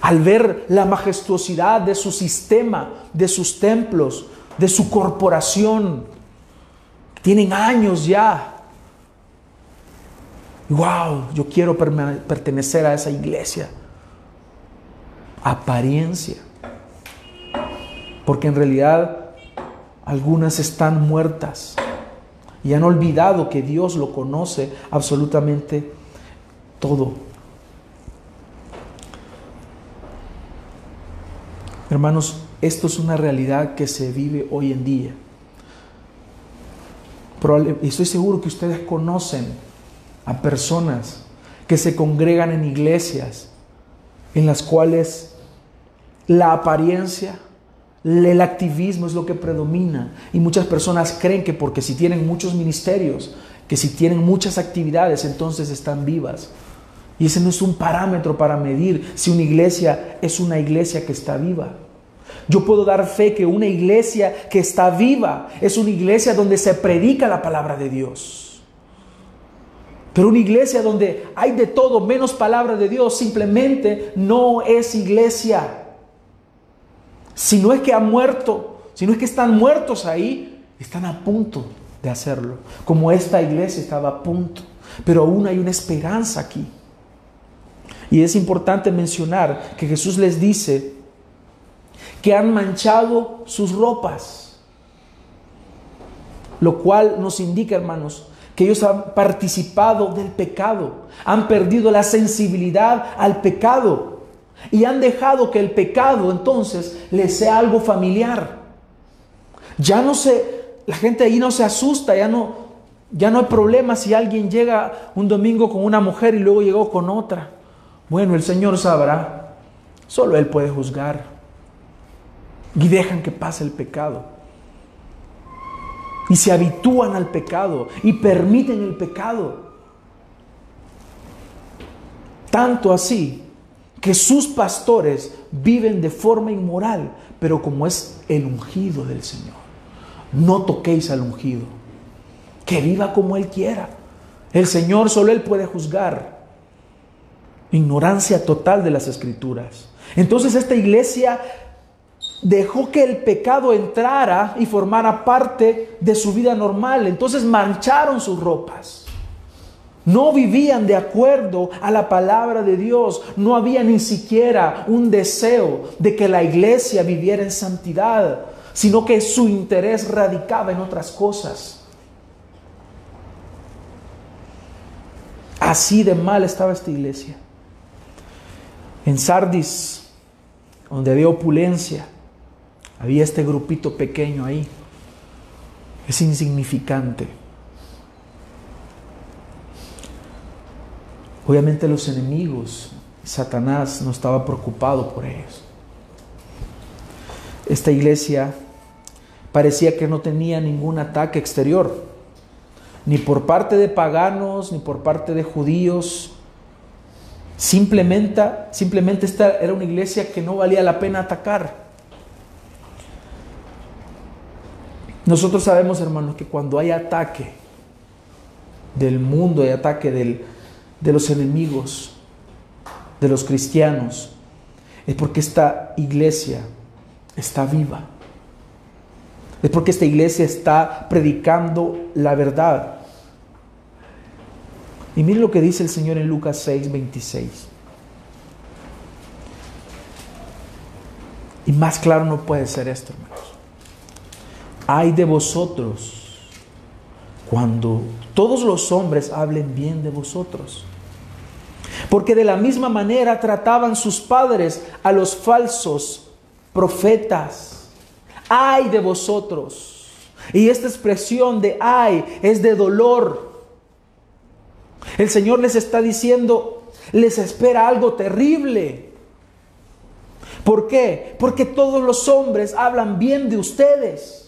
al ver la majestuosidad de su sistema, de sus templos, de su corporación. Tienen años ya. Wow, yo quiero pertenecer a esa iglesia. Apariencia. Porque en realidad algunas están muertas y han olvidado que Dios lo conoce absolutamente todo. Hermanos, esto es una realidad que se vive hoy en día. estoy seguro que ustedes conocen a personas que se congregan en iglesias en las cuales la apariencia, el activismo es lo que predomina. Y muchas personas creen que porque si tienen muchos ministerios, que si tienen muchas actividades, entonces están vivas. Y ese no es un parámetro para medir si una iglesia es una iglesia que está viva. Yo puedo dar fe que una iglesia que está viva es una iglesia donde se predica la palabra de Dios. Pero una iglesia donde hay de todo menos palabra de Dios simplemente no es iglesia. Si no es que ha muerto, si no es que están muertos ahí, están a punto de hacerlo. Como esta iglesia estaba a punto. Pero aún hay una esperanza aquí. Y es importante mencionar que Jesús les dice que han manchado sus ropas. Lo cual nos indica, hermanos, que ellos han participado del pecado, han perdido la sensibilidad al pecado y han dejado que el pecado entonces les sea algo familiar. Ya no se, la gente ahí no se asusta, ya no, ya no hay problema si alguien llega un domingo con una mujer y luego llegó con otra. Bueno, el Señor sabrá, solo Él puede juzgar. Y dejan que pase el pecado. Y se habitúan al pecado y permiten el pecado. Tanto así que sus pastores viven de forma inmoral, pero como es el ungido del Señor. No toquéis al ungido, que viva como Él quiera. El Señor solo Él puede juzgar. Ignorancia total de las escrituras. Entonces esta iglesia dejó que el pecado entrara y formara parte de su vida normal. Entonces mancharon sus ropas. No vivían de acuerdo a la palabra de Dios. No había ni siquiera un deseo de que la iglesia viviera en santidad, sino que su interés radicaba en otras cosas. Así de mal estaba esta iglesia. En Sardis, donde había opulencia, había este grupito pequeño ahí. Es insignificante Obviamente los enemigos, Satanás no estaba preocupado por ellos. Esta iglesia parecía que no tenía ningún ataque exterior, ni por parte de paganos, ni por parte de judíos. Simplemente, simplemente esta era una iglesia que no valía la pena atacar. Nosotros sabemos, hermanos, que cuando hay ataque del mundo, hay ataque de los enemigos de los cristianos es porque esta iglesia está viva. Es porque esta iglesia está predicando la verdad. Y miren lo que dice el Señor en Lucas 6, 26. Y más claro no puede ser esto, hermanos. Hay de vosotros cuando todos los hombres hablen bien de vosotros. Porque de la misma manera trataban sus padres a los falsos profetas. Ay de vosotros. Y esta expresión de ay es de dolor. El Señor les está diciendo, les espera algo terrible. ¿Por qué? Porque todos los hombres hablan bien de ustedes.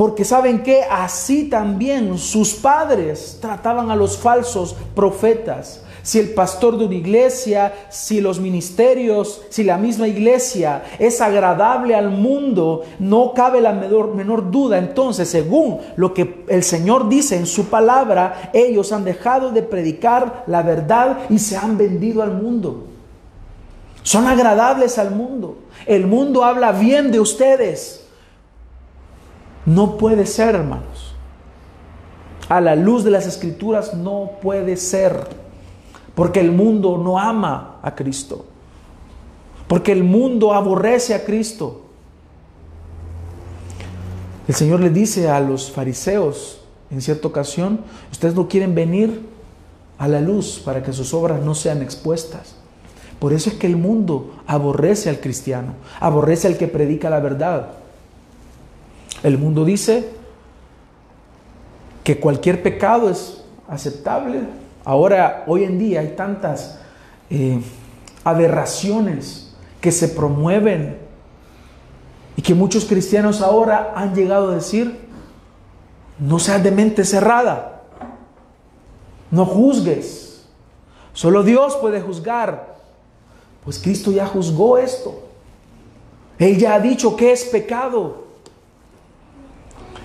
Porque saben que así también sus padres trataban a los falsos profetas si el pastor de una iglesia, si los ministerios, si la misma iglesia es agradable al mundo, no cabe la menor, menor, duda. Entonces, según lo que el Señor dice en su palabra, ellos han dejado de predicar la verdad y se han vendido al mundo. Son agradables al mundo. El mundo habla bien de ustedes. No puede ser, hermanos. A la luz de las escrituras no puede ser. Porque el mundo no ama a Cristo. Porque el mundo aborrece a Cristo. El Señor le dice a los fariseos en cierta ocasión, ustedes no quieren venir a la luz para que sus obras no sean expuestas. Por eso es que el mundo aborrece al cristiano, aborrece al que predica la verdad. El mundo dice que cualquier pecado es aceptable Ahora, hoy en día hay tantas eh, aberraciones que se promueven y que muchos cristianos ahora han llegado a decir, no seas de mente cerrada, no juzgues, solo Dios puede juzgar. Pues Cristo ya juzgó esto. Él ya ha dicho que es pecado.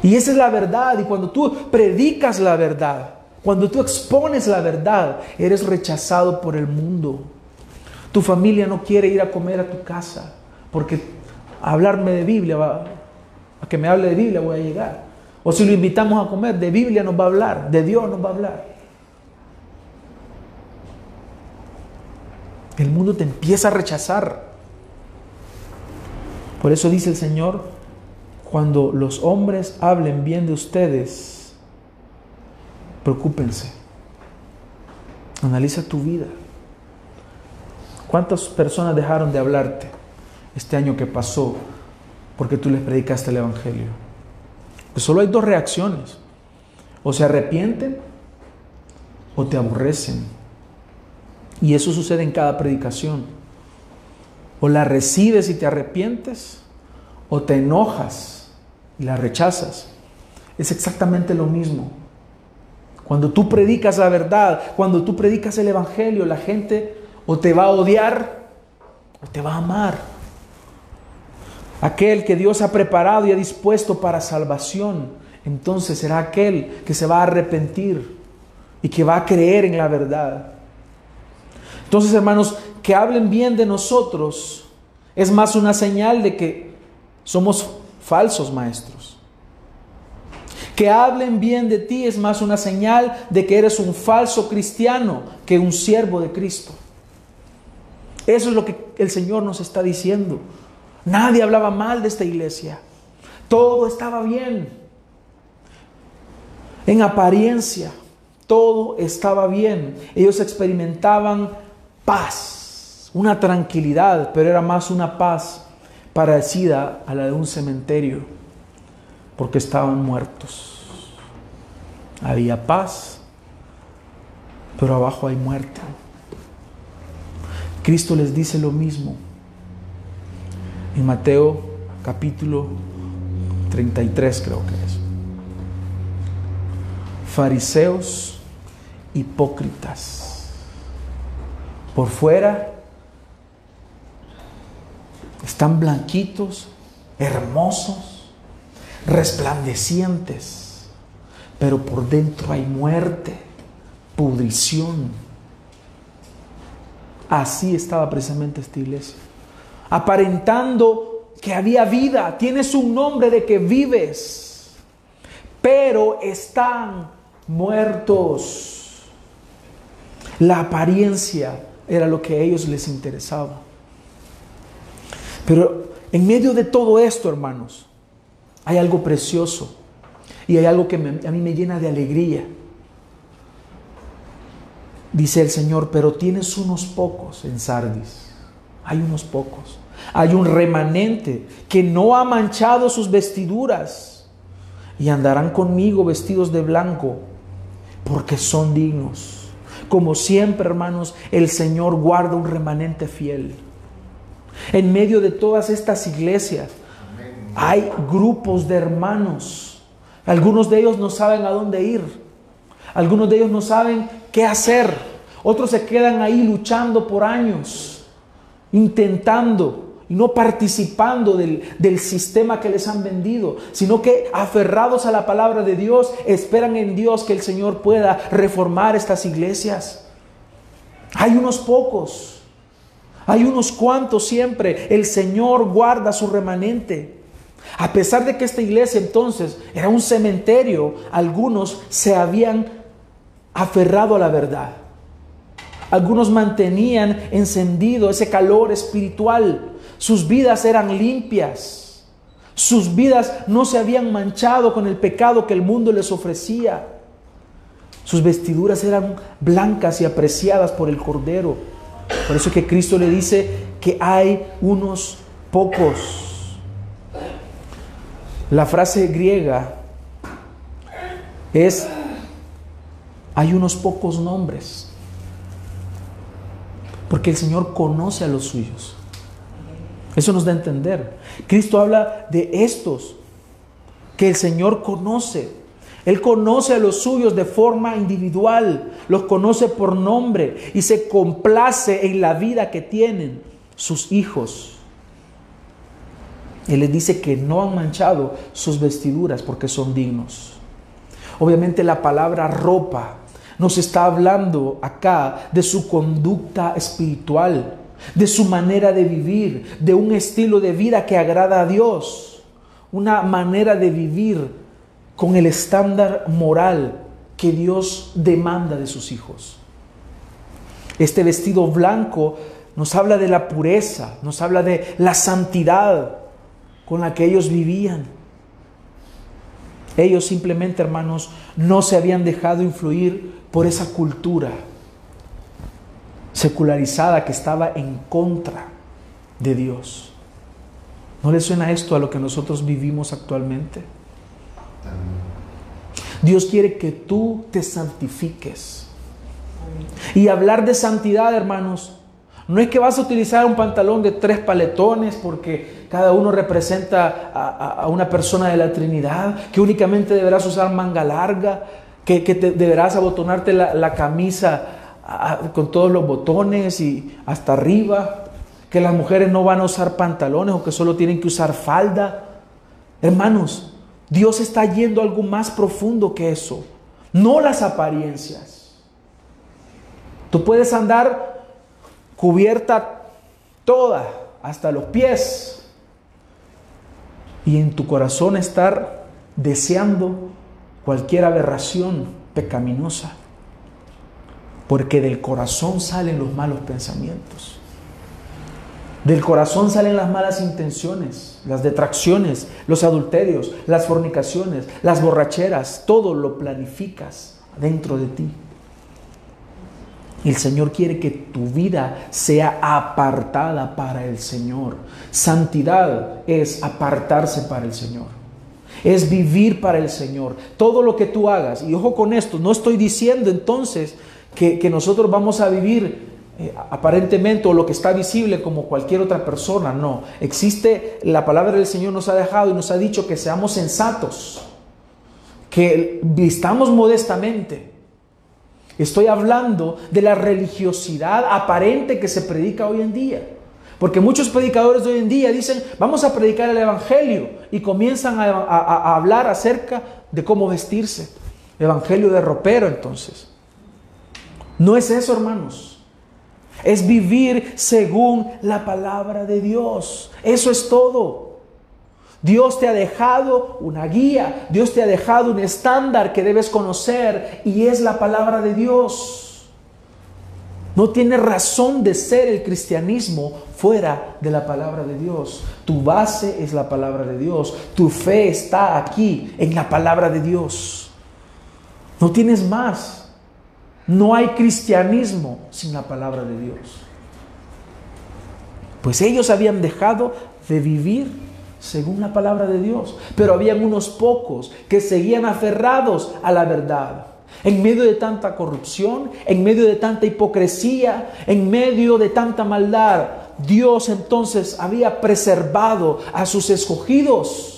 Y esa es la verdad. Y cuando tú predicas la verdad, cuando tú expones la verdad, eres rechazado por el mundo. Tu familia no quiere ir a comer a tu casa porque a hablarme de Biblia, a que me hable de Biblia voy a llegar. O si lo invitamos a comer, de Biblia nos va a hablar, de Dios nos va a hablar. El mundo te empieza a rechazar. Por eso dice el Señor, cuando los hombres hablen bien de ustedes, Preocúpense. Analiza tu vida. ¿Cuántas personas dejaron de hablarte este año que pasó porque tú les predicaste el Evangelio? Solo hay dos reacciones. O se arrepienten o te aborrecen. Y eso sucede en cada predicación. O la recibes y te arrepientes o te enojas y la rechazas. Es exactamente lo mismo. Cuando tú predicas la verdad, cuando tú predicas el Evangelio, la gente o te va a odiar o te va a amar. Aquel que Dios ha preparado y ha dispuesto para salvación, entonces será aquel que se va a arrepentir y que va a creer en la verdad. Entonces, hermanos, que hablen bien de nosotros es más una señal de que somos falsos maestros. Que hablen bien de ti es más una señal de que eres un falso cristiano que un siervo de Cristo. Eso es lo que el Señor nos está diciendo. Nadie hablaba mal de esta iglesia. Todo estaba bien. En apariencia, todo estaba bien. Ellos experimentaban paz, una tranquilidad, pero era más una paz parecida a la de un cementerio porque estaban muertos. Había paz, pero abajo hay muerte. Cristo les dice lo mismo en Mateo capítulo 33 creo que es. Fariseos hipócritas. Por fuera están blanquitos, hermosos, resplandecientes, pero por dentro hay muerte, pudrición. Así estaba precisamente esta iglesia, aparentando que había vida, tienes un nombre de que vives, pero están muertos. La apariencia era lo que a ellos les interesaba. Pero en medio de todo esto, hermanos, hay algo precioso y hay algo que a mí me llena de alegría. Dice el Señor, pero tienes unos pocos en Sardis. Hay unos pocos. Hay un remanente que no ha manchado sus vestiduras y andarán conmigo vestidos de blanco porque son dignos. Como siempre, hermanos, el Señor guarda un remanente fiel. En medio de todas estas iglesias hay grupos de hermanos. Algunos de ellos no saben a dónde ir. Algunos de ellos no saben qué hacer. Otros se quedan ahí luchando por años, intentando y no participando del, del, sistema que les han vendido, sino que aferrados a la palabra de Dios, esperan en Dios que el Señor pueda reformar estas iglesias. Hay unos pocos, hay unos cuantos siempre, el Señor guarda su remanente. A pesar de que esta iglesia entonces era un cementerio, algunos se habían aferrado a la verdad. Algunos mantenían encendido ese calor espiritual sus vidas eran limpias. Sus vidas no se habían manchado con el pecado que el mundo les ofrecía. Sus vestiduras eran blancas y apreciadas por el Cordero. Por eso que Cristo le dice que hay unos pocos. La frase griega es, hay unos pocos nombres. Porque el Señor conoce a los suyos. Eso nos da a entender. Cristo habla de estos que el Señor conoce. Él conoce a los suyos de forma individual, los conoce por nombre y se complace en la vida que tienen sus hijos. Él les dice que no han manchado sus vestiduras porque son dignos. Obviamente la palabra ropa nos está hablando acá de su conducta espiritual de su manera de vivir, de un estilo de vida que agrada a Dios, una manera de vivir con el estándar moral que Dios demanda de sus hijos. Este vestido blanco nos habla de la pureza, nos habla de la santidad con la que ellos vivían. Ellos simplemente, hermanos, no se habían dejado influir por esa cultura secularizada que estaba en contra de Dios. ¿No le suena esto a lo que nosotros vivimos actualmente? Dios quiere que tú te santifiques. Y hablar de santidad, hermanos, no es que vas a utilizar un pantalón de tres paletones porque cada uno representa a, una persona de la Trinidad, que únicamente deberás usar manga larga, que, deberás abotonarte la camisa con todos los botones y hasta arriba, que las mujeres no van a usar pantalones o que solo tienen que usar falda. Hermanos, Dios está yendo algo más profundo que eso, no las apariencias. Tú puedes andar cubierta toda, hasta los pies, y en tu corazón estar deseando cualquier aberración pecaminosa porque del corazón salen los malos pensamientos. Del corazón salen las malas intenciones, las detracciones, los adulterios, las fornicaciones, las borracheras, todo lo planificas dentro de ti. El Señor quiere que tu vida sea apartada para el Señor. Santidad es apartarse para el Señor. Es vivir para el Señor. Todo lo que tú hagas, y ojo con esto, no estoy diciendo entonces que, nosotros vamos a vivir eh, aparentemente o lo que está visible como cualquier otra persona, no. Existe, la palabra del Señor nos ha dejado y nos ha dicho que seamos sensatos, que vistamos modestamente. Estoy hablando de la religiosidad aparente que se predica hoy en día. Porque muchos predicadores de hoy en día dicen, vamos a predicar el Evangelio y comienzan a, a hablar acerca de cómo vestirse. Evangelio de ropero entonces. No es eso, hermanos. Es vivir según la palabra de Dios. Eso es todo. Dios te ha dejado una guía, Dios te ha dejado un estándar que debes conocer y es la palabra de Dios. No tiene razón de ser el cristianismo fuera de la palabra de Dios. Tu base es la palabra de Dios. Tu fe está aquí en la palabra de Dios. No tienes más. No hay cristianismo sin la palabra de Dios. Pues ellos habían dejado de vivir según la palabra de Dios, pero habían unos pocos que seguían aferrados a la verdad. En medio de tanta corrupción, en medio de tanta hipocresía, en medio de tanta maldad, Dios entonces había preservado a sus escogidos,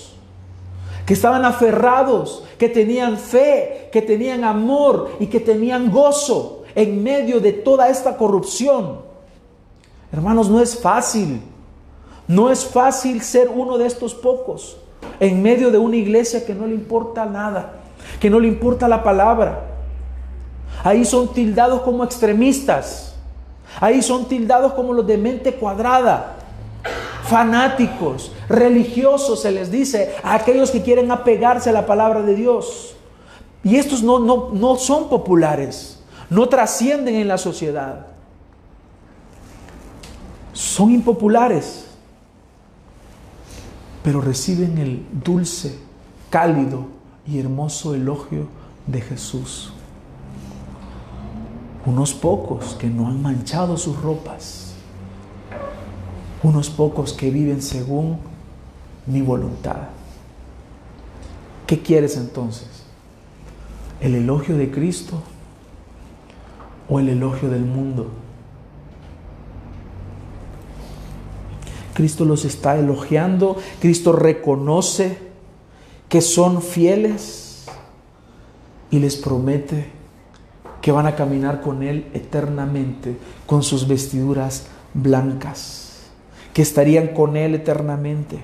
que estaban aferrados, que tenían fe, que tenían amor y que tenían gozo en medio de toda esta corrupción. Hermanos, no es fácil. No es fácil ser uno de estos pocos en medio de una iglesia que no le importa nada, que no le importa la palabra. Ahí son tildados como extremistas. Ahí son tildados como los de mente cuadrada, fanáticos, religiosos, se les dice, a aquellos que quieren apegarse a la palabra de Dios. Y estos no, no, no son populares, no trascienden en la sociedad. Son impopulares, pero reciben el dulce, cálido y hermoso elogio de Jesús. Unos pocos que no han manchado sus ropas. Unos pocos que viven según mi voluntad. ¿Qué quieres entonces? ¿El elogio de Cristo o el elogio del mundo? Cristo los está elogiando, Cristo reconoce que son fieles y les promete que van a caminar con Él eternamente, con sus vestiduras blancas, que estarían con Él eternamente.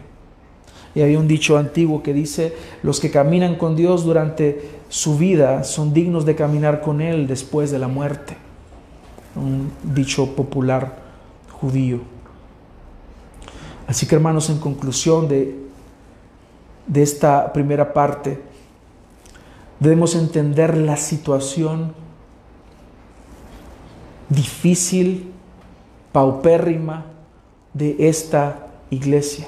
Y había un dicho antiguo que dice, los que caminan con Dios durante su vida son dignos de caminar con Él después de la muerte. Un dicho popular judío. Así que hermanos, en conclusión de, de esta primera parte, debemos entender la situación difícil, paupérrima de esta iglesia.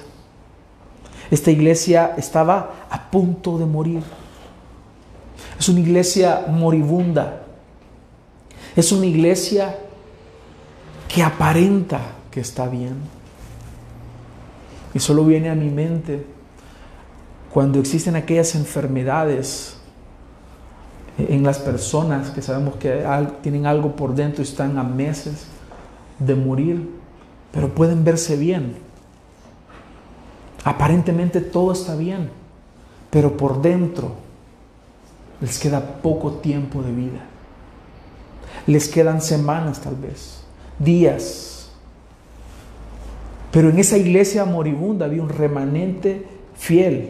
Esta iglesia estaba a punto de morir. Es una iglesia moribunda. Es una iglesia que aparenta que está bien. Y solo viene a mi mente cuando existen aquellas enfermedades en las personas que sabemos que tienen algo por dentro y están a meses de morir, pero pueden verse bien. Aparentemente todo está bien, pero por dentro les queda poco tiempo de vida. Les quedan semanas tal vez, días, pero en esa iglesia moribunda había un remanente fiel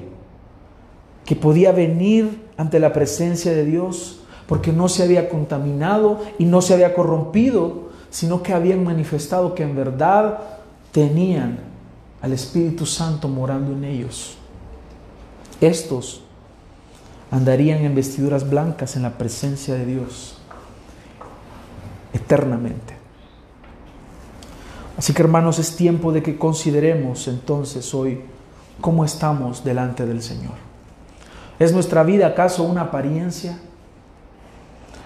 que podía venir ante la presencia de Dios porque no se había contaminado y no se había corrompido, sino que habían manifestado que en verdad tenían al Espíritu Santo morando en ellos. Estos andarían en vestiduras blancas en la presencia de Dios eternamente. Así que hermanos, es tiempo de que consideremos entonces hoy cómo estamos delante del Señor. ¿Es nuestra vida acaso una apariencia?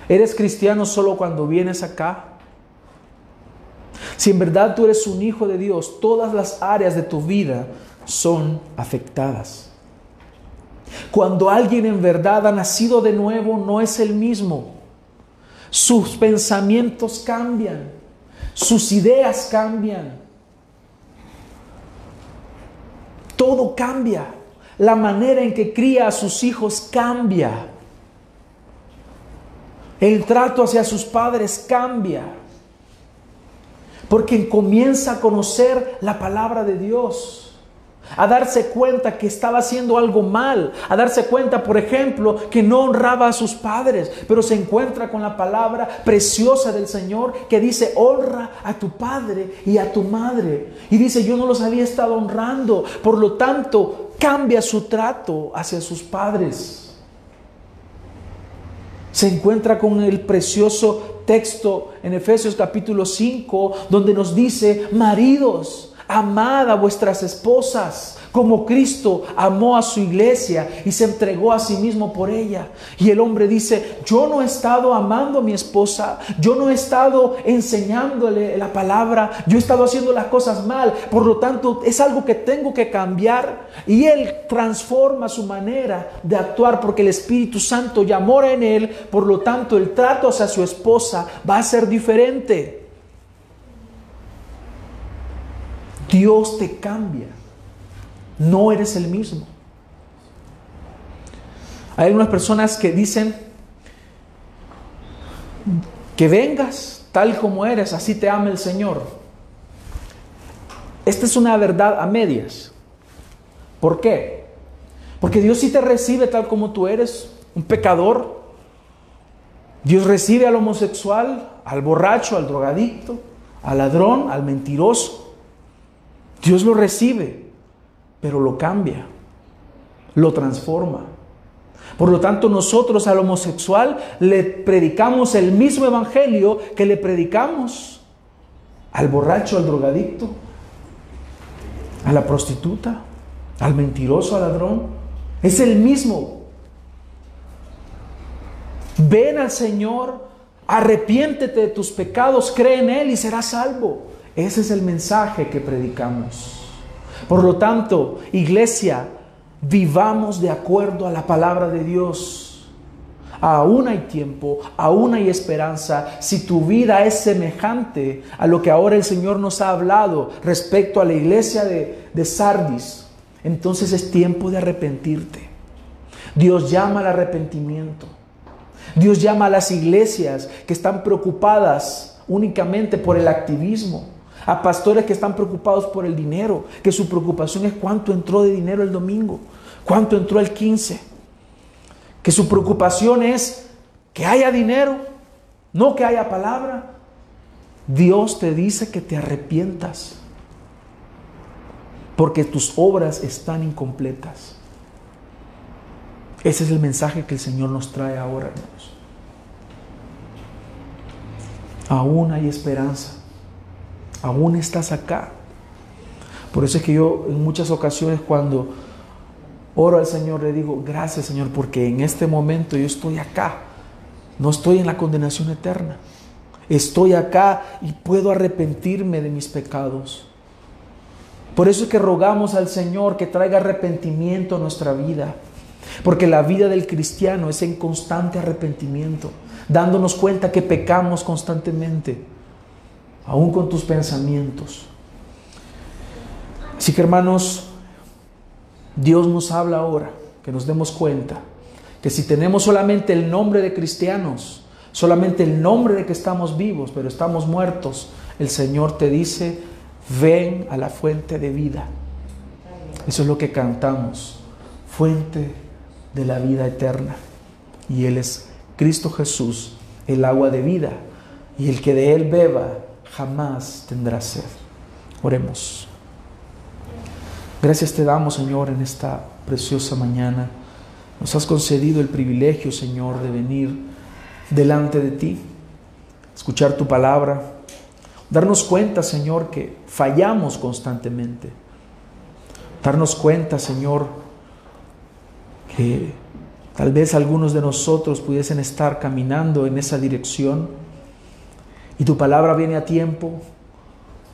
¿Eres cristiano solo cuando vienes acá? Si en verdad tú eres un hijo de Dios, todas las áreas de tu vida son afectadas. Cuando alguien en verdad ha nacido de nuevo, no es el mismo. Sus pensamientos cambian sus ideas cambian. Todo cambia. La manera en que cría a sus hijos cambia. El trato hacia sus padres cambia. Porque comienza a conocer la palabra de Dios a darse cuenta que estaba haciendo algo mal, a darse cuenta, por ejemplo, que no honraba a sus padres, pero se encuentra con la palabra preciosa del Señor que dice, honra a tu padre y a tu madre. Y dice, yo no los había estado honrando, por lo tanto, cambia su trato hacia sus padres. Se encuentra con el precioso texto en Efesios capítulo 5, donde nos dice, maridos, amad a vuestras esposas como Cristo amó a su iglesia y se entregó a sí mismo por ella. Y el hombre dice, yo no he estado amando a mi esposa, yo no he estado enseñándole la palabra, yo he estado haciendo las cosas mal, por lo tanto es algo que tengo que cambiar. Y él transforma su manera de actuar porque el Espíritu Santo ya mora en él, por lo tanto el trato hacia su esposa va a ser diferente. Dios te cambia. No eres el mismo. Hay algunas personas que dicen que vengas tal como eres, así te ama el Señor. Esta es una verdad a medias. ¿Por qué? Porque Dios sí te recibe tal como tú eres, un pecador. Dios recibe al homosexual, al borracho, al drogadicto, al ladrón, al mentiroso. Dios lo recibe, pero lo cambia, lo transforma. Por lo tanto, nosotros al homosexual le predicamos el mismo evangelio que le predicamos al borracho, al drogadicto, a la prostituta, al mentiroso, al ladrón. Es el mismo. Ven al Señor, arrepiéntete de tus pecados, cree en Él y serás salvo. Ese es el mensaje que predicamos. Por lo tanto, iglesia, vivamos de acuerdo a la palabra de Dios. Aún hay tiempo, aún hay esperanza. Si tu vida es semejante a lo que ahora el Señor nos ha hablado respecto a la iglesia de, de Sardis, entonces es tiempo de arrepentirte. Dios llama al arrepentimiento. Dios llama a las iglesias que están preocupadas únicamente por el activismo a pastores que están preocupados por el dinero, que su preocupación es cuánto entró de dinero el domingo, cuánto entró el 15. Que su preocupación es que haya dinero, no que haya palabra. Dios te dice que te arrepientas porque tus obras están incompletas. Ese es el mensaje que el Señor nos trae ahora, hermanos. Aún hay esperanza aún estás acá. Por eso es que yo en muchas ocasiones cuando oro al Señor le digo, gracias Señor, porque en este momento yo estoy acá. No estoy en la condenación eterna. Estoy acá y puedo arrepentirme de mis pecados. Por eso es que rogamos al Señor que traiga arrepentimiento a nuestra vida. Porque la vida del cristiano es en constante arrepentimiento, dándonos cuenta que pecamos constantemente aún con tus pensamientos. Así que hermanos, Dios nos habla ahora, que nos demos cuenta, que si tenemos solamente el nombre de cristianos, solamente el nombre de que estamos vivos, pero estamos muertos, el Señor te dice, ven a la fuente de vida. Eso es lo que cantamos, fuente de la vida eterna. Y Él es Cristo Jesús, el agua de vida. Y el que de Él beba jamás tendrá sed. Oremos. Gracias te damos, Señor, en esta preciosa mañana. Nos has concedido el privilegio, Señor, de venir delante de ti, escuchar tu palabra, darnos cuenta, Señor, que fallamos constantemente. Darnos cuenta, Señor, que tal vez algunos de nosotros pudiesen estar caminando en esa dirección y tu palabra viene a tiempo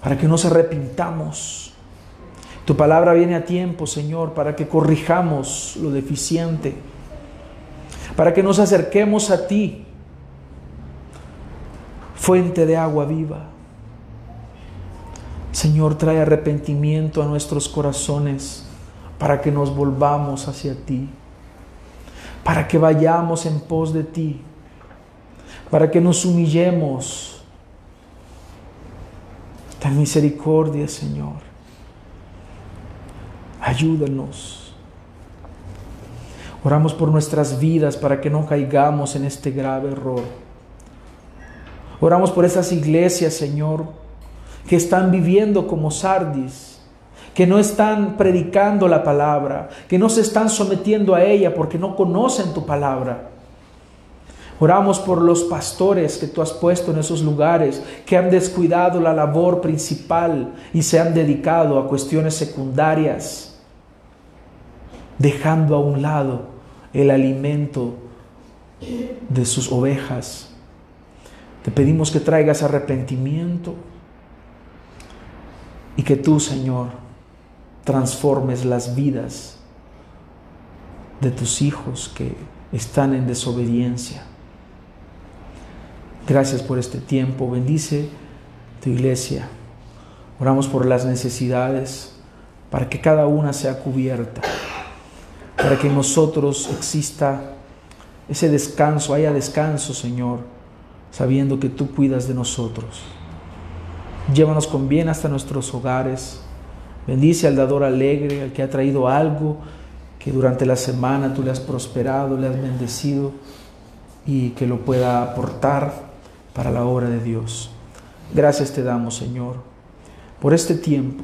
para que nos arrepintamos. Tu palabra viene a tiempo, Señor, para que corrijamos lo deficiente, para que nos acerquemos a ti, fuente de agua viva. Señor, trae arrepentimiento a nuestros corazones para que nos volvamos hacia ti, para que vayamos en pos de ti, para que nos humillemos Misericordia, Señor. Ayúdanos. Oramos por nuestras vidas para que no caigamos en este grave error. Oramos por esas iglesias, Señor, que están viviendo como sardis, que no están predicando la palabra, que no se están sometiendo a ella porque no conocen tu palabra. Oramos por los pastores que tú has puesto en esos lugares, que han descuidado la labor principal y se han dedicado a cuestiones secundarias. dejando a un lado el alimento de sus ovejas. Te pedimos que traigas arrepentimiento y que tú, Señor, transformes las vidas de tus hijos que están en desobediencia. Gracias por este tiempo. Bendice tu iglesia. Oramos por las necesidades, para que cada una sea cubierta, para que en nosotros exista ese descanso, haya descanso, Señor, sabiendo que tú cuidas de nosotros. Llévanos con bien hasta nuestros hogares. Bendice al dador alegre, al que ha traído algo que durante la semana tú le has prosperado, le has bendecido y que lo pueda aportar para la obra de Dios. Gracias te damos, Señor, por este tiempo